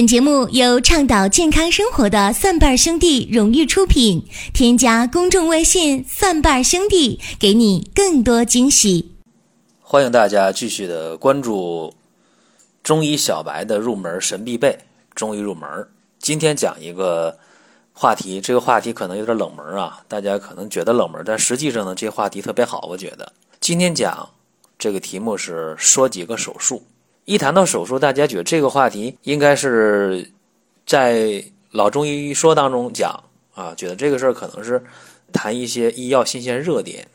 本节目由倡导健康生活的蒜瓣兄弟荣誉出品。添加公众微信“蒜瓣兄弟”，给你更多惊喜。欢迎大家继续的关注中医小白的入门神必备中医入门。今天讲一个话题，这个话题可能有点冷门啊，大家可能觉得冷门，但实际上呢，这话题特别好。我觉得今天讲这个题目是说几个手术。一谈到手术，大家觉得这个话题应该是在老中医说当中讲啊，觉得这个事儿可能是谈一些医药新鲜热点。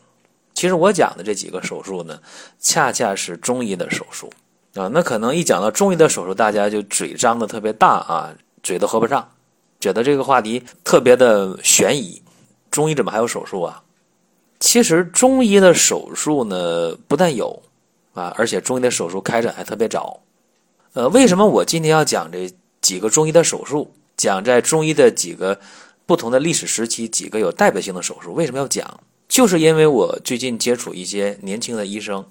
其实我讲的这几个手术呢，恰恰是中医的手术啊。那可能一讲到中医的手术，大家就嘴张的特别大啊，嘴都合不上，觉得这个话题特别的悬疑。中医怎么还有手术啊？其实中医的手术呢，不但有。啊，而且中医的手术开展还特别早，呃，为什么我今天要讲这几个中医的手术？讲在中医的几个不同的历史时期，几个有代表性的手术，为什么要讲？就是因为我最近接触一些年轻的医生，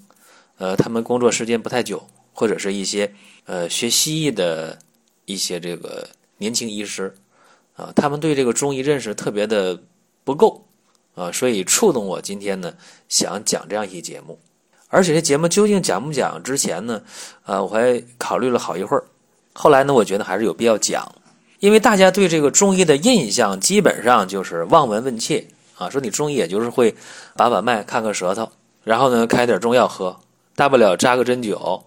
呃，他们工作时间不太久，或者是一些呃学西医的一些这个年轻医师，啊，他们对这个中医认识特别的不够，啊，所以触动我今天呢想讲这样一期节目。而且这节目究竟讲不讲？之前呢，呃，我还考虑了好一会儿。后来呢，我觉得还是有必要讲，因为大家对这个中医的印象基本上就是望闻问切啊，说你中医也就是会把把脉、看看舌头，然后呢开点中药喝，大不了扎个针灸，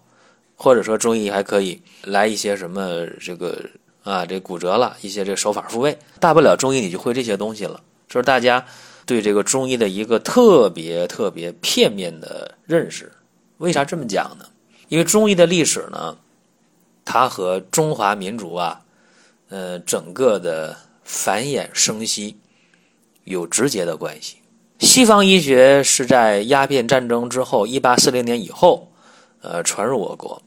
或者说中医还可以来一些什么这个啊，这骨折了一些这手法复位，大不了中医你就会这些东西了，就是大家。对这个中医的一个特别特别片面的认识，为啥这么讲呢？因为中医的历史呢，它和中华民族啊，呃，整个的繁衍生息有直接的关系。西方医学是在鸦片战争之后，一八四零年以后，呃，传入我国，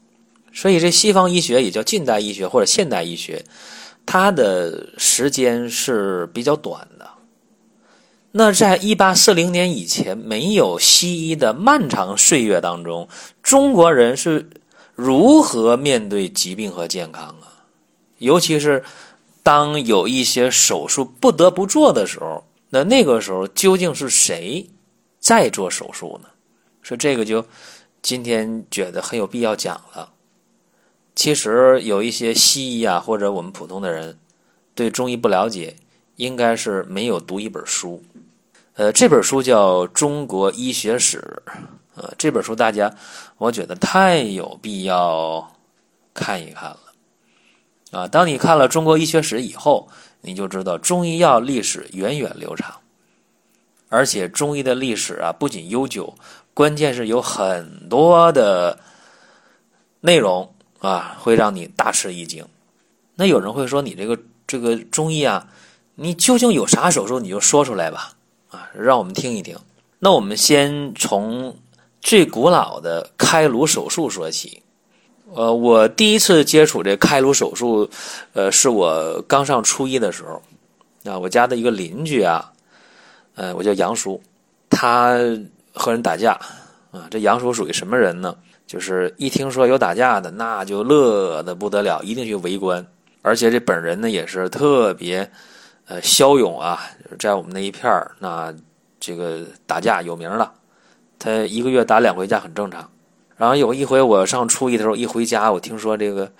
所以这西方医学也叫近代医学或者现代医学，它的时间是比较短的。那在一八四零年以前，没有西医的漫长岁月当中，中国人是如何面对疾病和健康啊？尤其是当有一些手术不得不做的时候，那那个时候究竟是谁在做手术呢？说这个就今天觉得很有必要讲了。其实有一些西医啊，或者我们普通的人对中医不了解，应该是没有读一本书。呃，这本书叫《中国医学史》，呃，这本书大家，我觉得太有必要看一看了。啊，当你看了《中国医学史》以后，你就知道中医药历史源远流长，而且中医的历史啊不仅悠久，关键是有很多的内容啊会让你大吃一惊。那有人会说，你这个这个中医啊，你究竟有啥手术？你就说出来吧。啊，让我们听一听。那我们先从最古老的开颅手术说起。呃，我第一次接触这开颅手术，呃，是我刚上初一的时候。啊，我家的一个邻居啊，呃，我叫杨叔，他和人打架。啊，这杨叔属于什么人呢？就是一听说有打架的，那就乐得不得了，一定去围观。而且这本人呢，也是特别。呃，骁勇啊，在我们那一片儿，那这个打架有名了。他一个月打两回架很正常。然后有一回我上初一的时候，一回家，我听说这个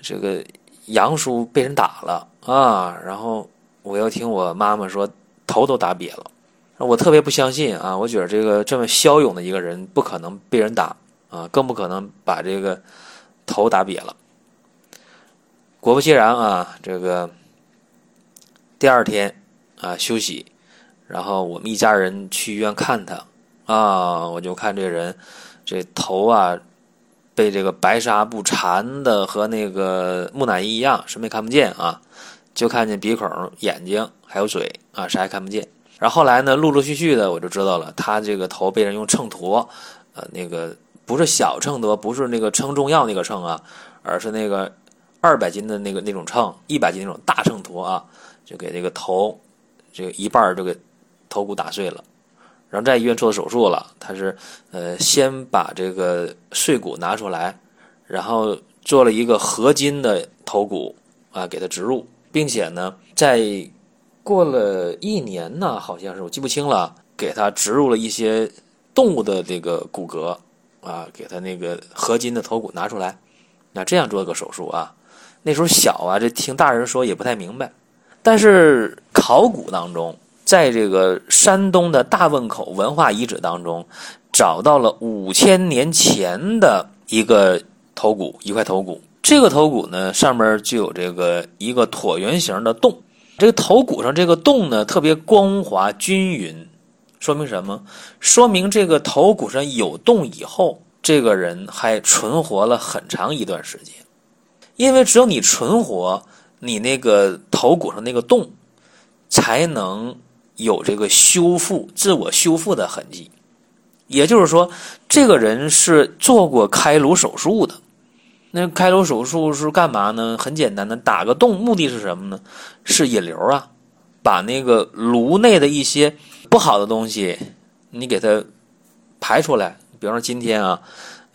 这个杨叔被人打了啊。然后我又听我妈妈说头都打瘪了。我特别不相信啊，我觉得这个这么骁勇的一个人不可能被人打啊，更不可能把这个头打瘪了。果不其然啊，这个。第二天，啊休息，然后我们一家人去医院看他，啊，我就看这人，这头啊，被这个白纱布缠的和那个木乃伊一样，什么也看不见啊，就看见鼻孔、眼睛还有嘴啊，啥也看不见。然后后来呢，陆陆续续的我就知道了，他这个头被人用秤砣，呃，那个不是小秤砣，不是那个称重要那个秤啊，而是那个二百斤的那个那种秤，一百斤那种大秤砣啊。就给这个头，这个一半就给头骨打碎了，然后在医院做手术了。他是呃先把这个碎骨拿出来，然后做了一个合金的头骨啊，给他植入，并且呢，在过了一年呢，好像是我记不清了，给他植入了一些动物的这个骨骼啊，给他那个合金的头骨拿出来，那这样做个手术啊。那时候小啊，这听大人说也不太明白。但是考古当中，在这个山东的大汶口文化遗址当中，找到了五千年前的一个头骨，一块头骨。这个头骨呢，上面就有这个一个椭圆形的洞。这个头骨上这个洞呢，特别光滑均匀，说明什么？说明这个头骨上有洞以后，这个人还存活了很长一段时间。因为只有你存活，你那个头骨上那个洞，才能有这个修复、自我修复的痕迹。也就是说，这个人是做过开颅手术的。那开颅手术是干嘛呢？很简单的，打个洞，目的是什么呢？是引流啊，把那个颅内的一些不好的东西，你给它排出来。比方说今天啊。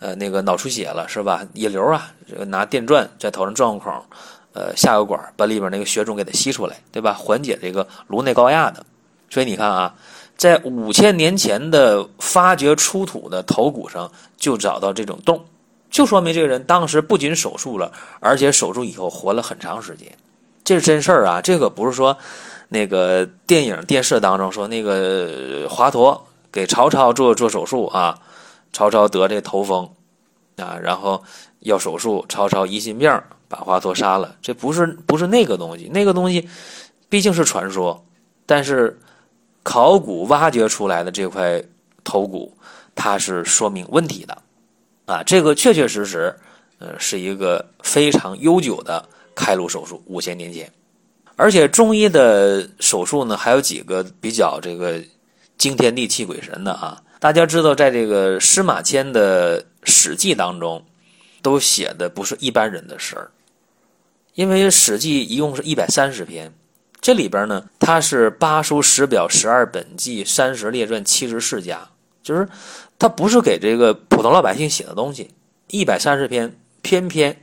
呃，那个脑出血了是吧？引流啊，拿电钻在头上钻个孔，呃，下个管把里边那个血肿给它吸出来，对吧？缓解这个颅内高压的。所以你看啊，在五千年前的发掘出土的头骨上就找到这种洞，就说明这个人当时不仅手术了，而且手术以后活了很长时间。这是真事儿啊，这个不是说那个电影电视当中说那个华佗给曹操做做手术啊。曹操得这头风，啊，然后要手术，曹操疑心病，把华佗杀了。这不是不是那个东西，那个东西毕竟是传说。但是考古挖掘出来的这块头骨，它是说明问题的，啊，这个确确实实，呃，是一个非常悠久的开颅手术，五千年前。而且中医的手术呢，还有几个比较这个惊天地泣鬼神的啊。大家知道，在这个司马迁的《史记》当中，都写的不是一般人的事儿，因为《史记》一共是一百三十篇，这里边呢，它是八书、十表、十二本纪、三十列传、七十世家，就是它不是给这个普通老百姓写的东西。一百三十篇，篇篇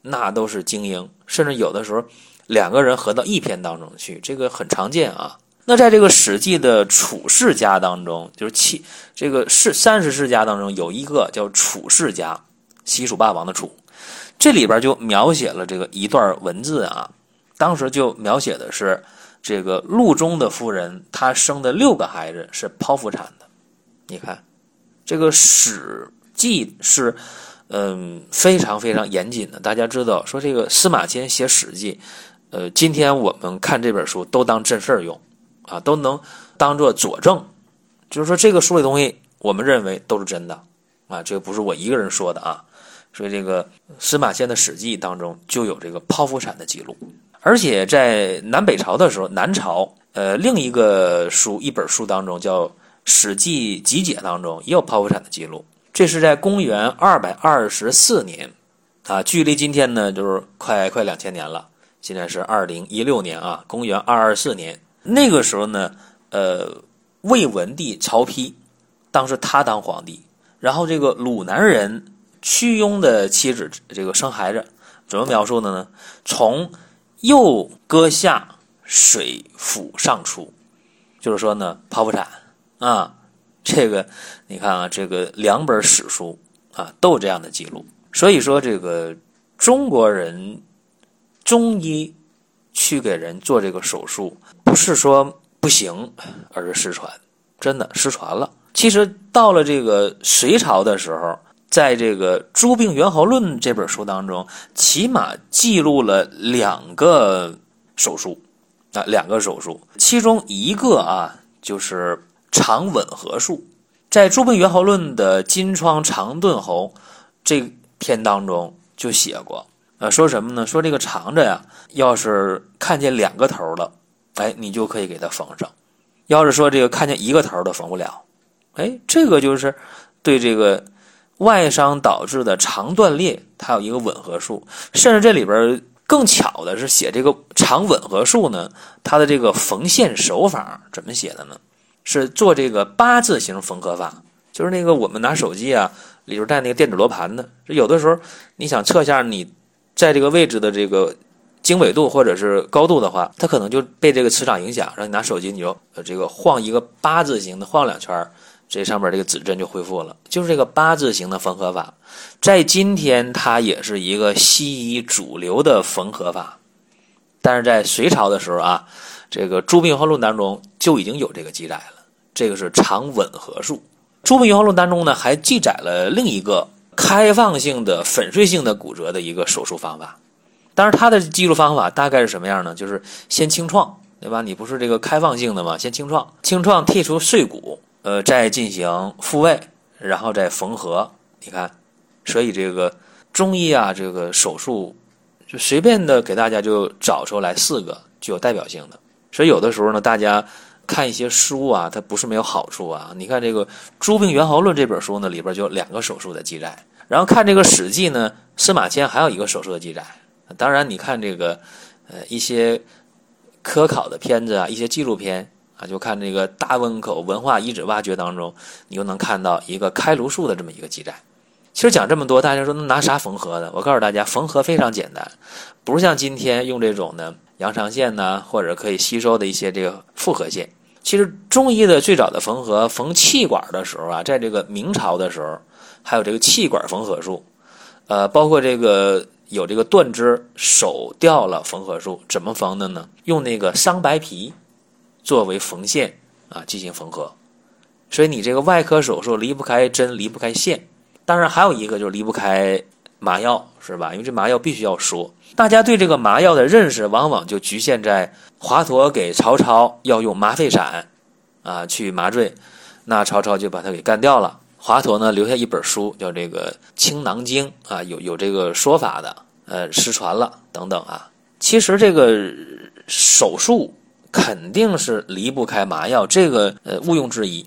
那都是精英，甚至有的时候两个人合到一篇当中去，这个很常见啊。那在这个《史记》的楚世家当中，就是七这个世三十世家当中有一个叫楚世家，西楚霸王的楚，这里边就描写了这个一段文字啊。当时就描写的是这个陆中的夫人，她生的六个孩子是剖腹产的。你看，这个《史记》是嗯非常非常严谨的。大家知道，说这个司马迁写《史记》，呃，今天我们看这本书都当正事用。啊，都能当做佐证，就是说这个书里东西，我们认为都是真的啊，这个不是我一个人说的啊。所以这个司马迁的《史记》当中就有这个剖腹产的记录，而且在南北朝的时候，南朝呃另一个书一本书当中叫《史记集解》当中也有剖腹产的记录，这是在公元二百二十四年啊，距离今天呢就是快快两千年了，现在是二零一六年啊，公元二二四年。那个时候呢，呃，魏文帝曹丕，当时他当皇帝，然后这个鲁南人屈庸的妻子这个生孩子，怎么描述的呢？从右割下，水府上出，就是说呢，剖腹产啊，这个你看啊，这个两本史书啊都有这样的记录，所以说这个中国人中医去给人做这个手术。不是说不行，而是失传，真的失传了。其实到了这个隋朝的时候，在这个《诸病源候论》这本书当中，起码记录了两个手术啊，两个手术，其中一个啊就是肠吻合术，在《诸病源候论》的《金疮肠钝喉》这篇当中就写过，呃，说什么呢？说这个肠子呀，要是看见两个头了。哎，你就可以给它缝上。要是说这个看见一个头都缝不了，哎，这个就是对这个外伤导致的肠断裂，它有一个吻合术。甚至这里边更巧的是写这个肠吻合术呢，它的这个缝线手法怎么写的呢？是做这个八字形缝合法，就是那个我们拿手机啊里边带那个电子罗盘的，有的时候你想测一下你在这个位置的这个经纬度或者是高度的话，它可能就被这个磁场影响，让你拿手机你就这个晃一个八字形的晃两圈这上面这个指针就恢复了。就是这个八字形的缝合法，在今天它也是一个西医主流的缝合法，但是在隋朝的时候啊，这个《诸病源论》当中就已经有这个记载了。这个是长吻合术。《诸病源论》当中呢还记载了另一个开放性的粉碎性的骨折的一个手术方法。但是它的记录方法大概是什么样呢？就是先清创，对吧？你不是这个开放性的吗？先清创，清创剔除碎骨，呃，再进行复位，然后再缝合。你看，所以这个中医啊，这个手术就随便的给大家就找出来四个具有代表性的。所以有的时候呢，大家看一些书啊，它不是没有好处啊。你看这个《诸病源候论》这本书呢，里边就有两个手术的记载。然后看这个《史记》呢，司马迁还有一个手术的记载。当然，你看这个，呃，一些科考的片子啊，一些纪录片啊，就看这个大汶口文化遗址挖掘当中，你就能看到一个开颅术的这么一个记载。其实讲这么多，大家说那拿啥缝合的？我告诉大家，缝合非常简单，不是像今天用这种的羊肠线呐，或者可以吸收的一些这个复合线。其实中医的最早的缝合，缝气管的时候啊，在这个明朝的时候，还有这个气管缝合术，呃，包括这个。有这个断肢手掉了缝合术，怎么缝的呢？用那个桑白皮作为缝线啊，进行缝合。所以你这个外科手术离不开针，离不开线。当然还有一个就是离不开麻药，是吧？因为这麻药必须要说。大家对这个麻药的认识，往往就局限在华佗给曹操要用麻沸散啊去麻醉，那曹操就把他给干掉了。华佗呢留下一本书，叫这个《青囊经》啊，有有这个说法的，呃，失传了等等啊。其实这个手术肯定是离不开麻药，这个呃毋庸置疑。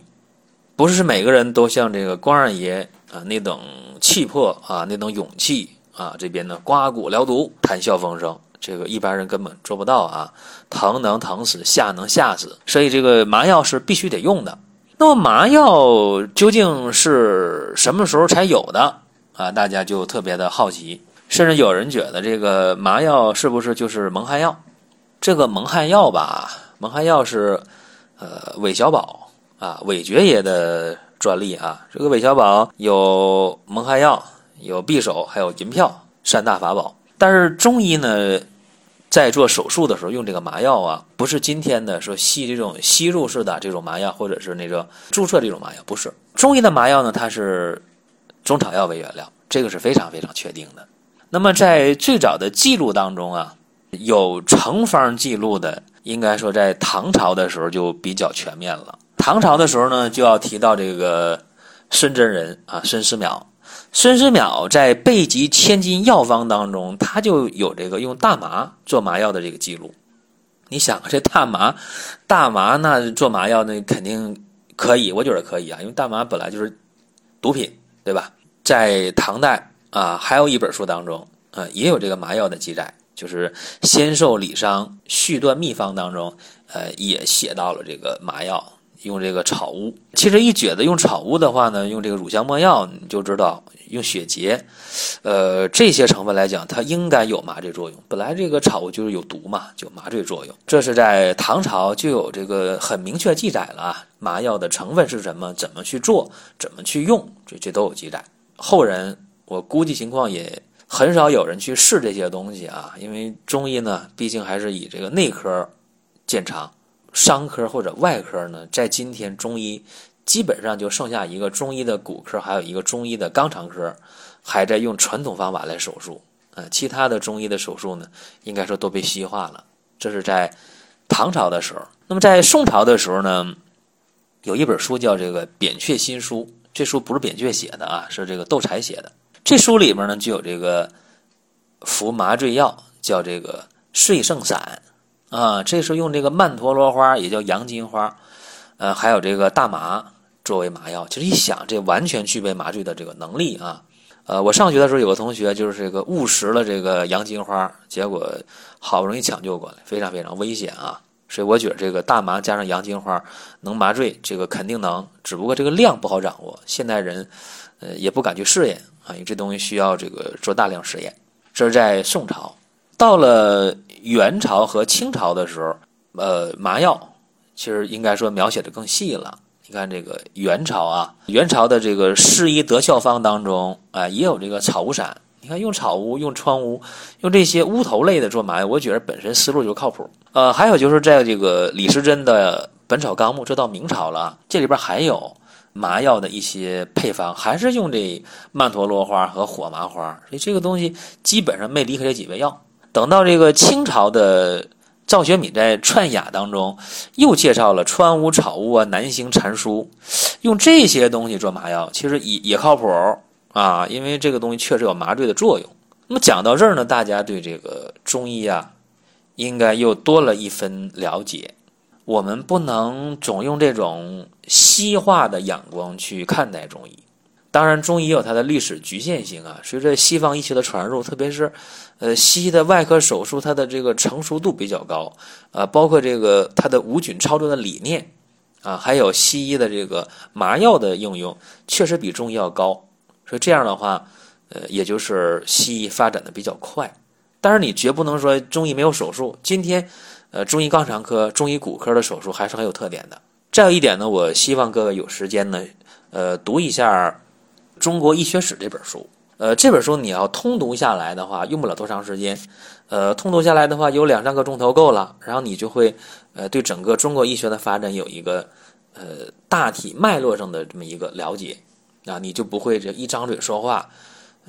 不是每个人都像这个关二爷啊那等气魄啊那等勇气啊，这边呢刮骨疗毒，谈笑风生，这个一般人根本做不到啊。疼能疼死，吓能吓死，所以这个麻药是必须得用的。那么麻药究竟是什么时候才有的啊？大家就特别的好奇，甚至有人觉得这个麻药是不是就是蒙汗药？这个蒙汗药吧，蒙汗药是呃韦小宝啊韦爵爷的专利啊。这个韦小宝有蒙汗药，有匕首，还有银票三大法宝。但是中医呢？在做手术的时候用这个麻药啊，不是今天的说吸这种吸入式的这种麻药，或者是那个注射这种麻药，不是中医的麻药呢，它是中草药为原料，这个是非常非常确定的。那么在最早的记录当中啊，有成方记录的，应该说在唐朝的时候就比较全面了。唐朝的时候呢，就要提到这个孙真人啊，孙思邈。孙思邈在《备急千金药方》当中，他就有这个用大麻做麻药的这个记录。你想，这大麻，大麻那做麻药那肯定可以，我觉得可以啊，因为大麻本来就是毒品，对吧？在唐代啊，还有一本书当中啊，也有这个麻药的记载，就是《仙寿礼伤续断秘方》当中，呃，也写到了这个麻药。用这个草乌，其实一觉得用草乌的话呢，用这个乳香没药，你就知道用血竭，呃，这些成分来讲，它应该有麻醉作用。本来这个草乌就是有毒嘛，就麻醉作用。这是在唐朝就有这个很明确记载了啊，麻药的成分是什么，怎么去做，怎么去用，这这都有记载。后人我估计情况也很少有人去试这些东西啊，因为中医呢，毕竟还是以这个内科见长。伤科或者外科呢，在今天中医基本上就剩下一个中医的骨科，还有一个中医的肛肠科，还在用传统方法来手术。呃，其他的中医的手术呢，应该说都被西化了。这是在唐朝的时候。那么在宋朝的时候呢，有一本书叫这个《扁鹊新书》，这书不是扁鹊写的啊，是这个窦柴写的。这书里面呢就有这个服麻醉药，叫这个睡圣散。啊，这是用这个曼陀罗花，也叫洋金花，呃，还有这个大麻作为麻药。其实一想，这完全具备麻醉的这个能力啊。呃，我上学的时候有个同学就是这个误食了这个洋金花，结果好不容易抢救过来，非常非常危险啊。所以我觉得这个大麻加上洋金花能麻醉，这个肯定能，只不过这个量不好掌握，现代人呃也不敢去试验啊，因为这东西需要这个做大量实验。这是在宋朝。到了元朝和清朝的时候，呃，麻药其实应该说描写的更细了。你看这个元朝啊，元朝的这个适宜德效方当中啊，也有这个草乌散。你看用草乌、用川乌、用这些乌头类的做麻药，我觉得本身思路就靠谱。呃，还有就是在这个李时珍的《本草纲目》，这到明朝了，这里边还有麻药的一些配方，还是用这曼陀罗花和火麻花，所以这个东西基本上没离开这几味药。等到这个清朝的。赵学敏在《串雅》当中又介绍了川乌、草乌啊、南星、蟾酥，用这些东西做麻药，其实也也靠谱啊，因为这个东西确实有麻醉的作用。那么讲到这儿呢，大家对这个中医啊，应该又多了一分了解。我们不能总用这种西化的眼光去看待中医。当然，中医有它的历史局限性啊。随着西方医学的传入，特别是，呃，西医的外科手术，它的这个成熟度比较高，啊，包括这个它的无菌操作的理念，啊，还有西医的这个麻药的应用，确实比中医要高。所以这样的话，呃，也就是西医发展的比较快。但是你绝不能说中医没有手术。今天，呃，中医肛肠科、中医骨科的手术还是很有特点的。再有一点呢，我希望各位有时间呢，呃，读一下。中国医学史这本书，呃，这本书你要通读下来的话，用不了多长时间，呃，通读下来的话有两三个钟头够了，然后你就会，呃，对整个中国医学的发展有一个，呃，大体脉络上的这么一个了解，啊，你就不会这一张嘴说话，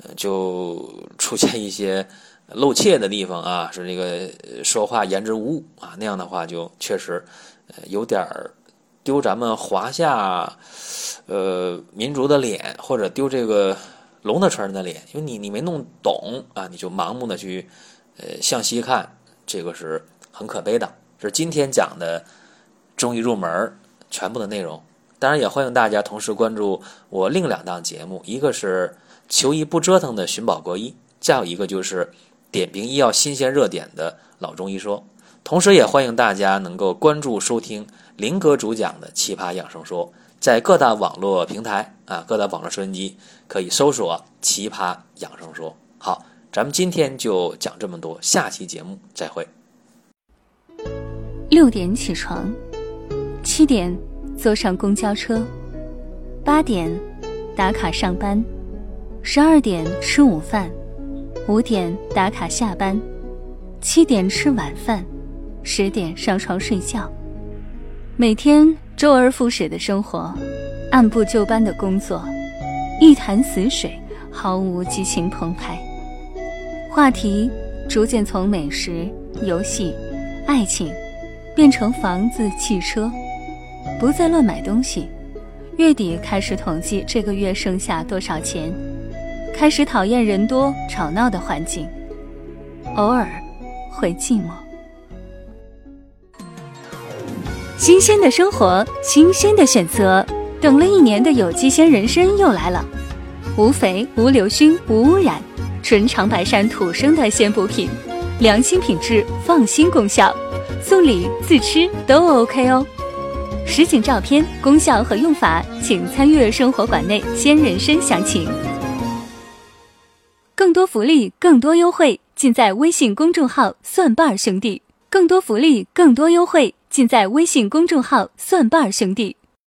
呃，就出现一些露怯的地方啊，是这个说话言之无物啊，那样的话就确实，呃，有点儿。丢咱们华夏，呃，民族的脸，或者丢这个龙的传人的脸，因为你你没弄懂啊，你就盲目的去，呃，向西看，这个是很可悲的。是今天讲的中医入门全部的内容。当然，也欢迎大家同时关注我另两档节目，一个是求医不折腾的寻宝国医，再有一个就是点评医药新鲜热点的老中医说。同时，也欢迎大家能够关注收听。林哥主讲的《奇葩养生说》在各大网络平台啊，各大网络收音机可以搜索《奇葩养生说》。好，咱们今天就讲这么多，下期节目再会。六点起床，七点坐上公交车，八点打卡上班，十二点吃午饭，五点打卡下班，七点吃晚饭，十点上床睡觉。每天周而复始的生活，按部就班的工作，一潭死水，毫无激情澎湃。话题逐渐从美食、游戏、爱情，变成房子、汽车，不再乱买东西。月底开始统计这个月剩下多少钱，开始讨厌人多吵闹的环境，偶尔会寂寞。新鲜的生活，新鲜的选择。等了一年的有机鲜人参又来了，无肥、无硫熏、无污染，纯长白山土生的鲜补品，良心品质，放心功效，送礼自吃都 OK 哦。实景照片、功效和用法，请参阅生活馆内鲜人参详情。更多福利，更多优惠，尽在微信公众号“蒜瓣兄弟”。更多福利，更多优惠。尽在微信公众号“蒜瓣兄弟”。